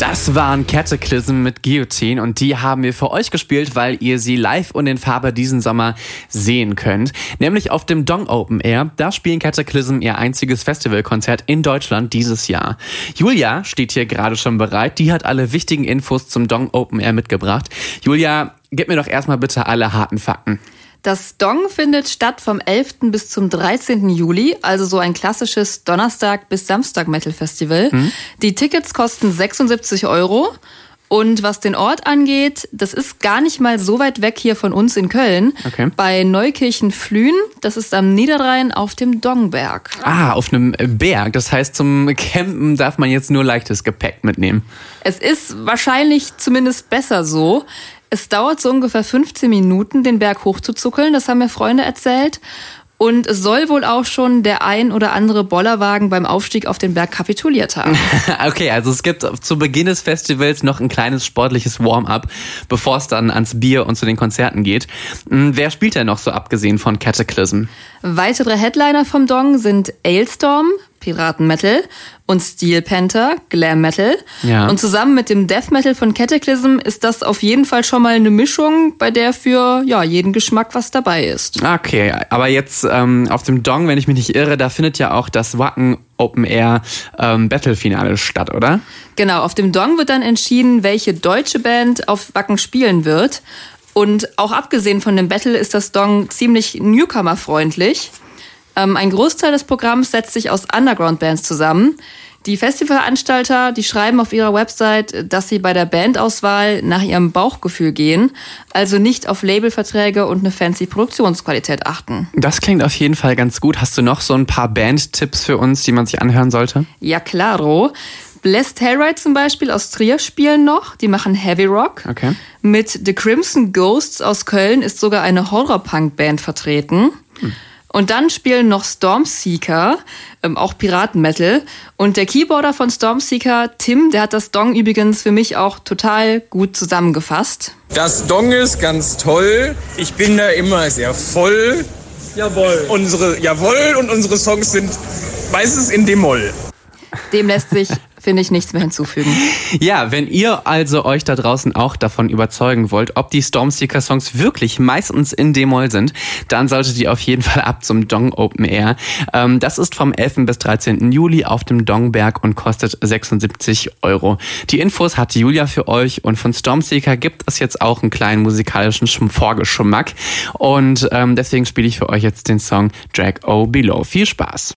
Das waren Cataclysm mit Guillotine und die haben wir für euch gespielt, weil ihr sie live und in Farbe diesen Sommer sehen könnt. Nämlich auf dem Dong Open Air. Da spielen Cataclysm ihr einziges Festivalkonzert in Deutschland dieses Jahr. Julia steht hier gerade schon bereit. Die hat alle wichtigen Infos zum Dong Open Air mitgebracht. Julia, gib mir doch erstmal bitte alle harten Fakten. Das Dong findet statt vom 11. bis zum 13. Juli, also so ein klassisches Donnerstag bis Samstag Metal Festival. Mhm. Die Tickets kosten 76 Euro. Und was den Ort angeht, das ist gar nicht mal so weit weg hier von uns in Köln. Okay. Bei Neukirchen-Flühen, das ist am Niederrhein auf dem Dongberg. Ah, auf einem Berg. Das heißt, zum Campen darf man jetzt nur leichtes Gepäck mitnehmen. Es ist wahrscheinlich zumindest besser so. Es dauert so ungefähr 15 Minuten, den Berg hochzuzuckeln, das haben mir Freunde erzählt. Und es soll wohl auch schon der ein oder andere Bollerwagen beim Aufstieg auf den Berg kapituliert haben. okay, also es gibt zu Beginn des Festivals noch ein kleines sportliches Warm-up, bevor es dann ans Bier und zu den Konzerten geht. Hm, wer spielt denn noch so abgesehen von Cataclysm? Weitere Headliner vom Dong sind Ailstorm, Piraten Metal und Steel Panther, Glam Metal. Ja. Und zusammen mit dem Death Metal von Cataclysm ist das auf jeden Fall schon mal eine Mischung, bei der für ja, jeden Geschmack was dabei ist. Okay, aber jetzt ähm, auf dem Dong, wenn ich mich nicht irre, da findet ja auch das Wacken Open Air ähm, Battle Finale statt, oder? Genau, auf dem Dong wird dann entschieden, welche deutsche Band auf Wacken spielen wird. Und auch abgesehen von dem Battle ist das Dong ziemlich Newcomer-freundlich. Ähm, ein Großteil des Programms setzt sich aus Underground-Bands zusammen. Die Festivalveranstalter, die schreiben auf ihrer Website, dass sie bei der Bandauswahl nach ihrem Bauchgefühl gehen, also nicht auf Labelverträge und eine fancy Produktionsqualität achten. Das klingt auf jeden Fall ganz gut. Hast du noch so ein paar Bandtipps für uns, die man sich anhören sollte? Ja, klaro. Blessed Hellride zum Beispiel aus Trier spielen noch. Die machen Heavy Rock. Okay. Mit The Crimson Ghosts aus Köln ist sogar eine Horrorpunk-Band vertreten. Hm. Und dann spielen noch Stormseeker, ähm, auch Piratenmetal. Und der Keyboarder von Stormseeker, Tim, der hat das Dong übrigens für mich auch total gut zusammengefasst. Das Dong ist ganz toll. Ich bin da immer sehr voll. Jawohl. Unsere, jawohl, und unsere Songs sind meistens in D-Moll. Dem lässt sich finde ich nichts mehr hinzufügen. Ja, wenn ihr also euch da draußen auch davon überzeugen wollt, ob die Stormseeker Songs wirklich meistens in D-Moll sind, dann solltet ihr auf jeden Fall ab zum Dong Open Air. Ähm, das ist vom 11. bis 13. Juli auf dem Dongberg und kostet 76 Euro. Die Infos hat Julia für euch und von Stormseeker gibt es jetzt auch einen kleinen musikalischen Vorgeschmack und ähm, deswegen spiele ich für euch jetzt den Song Drag O Below. Viel Spaß!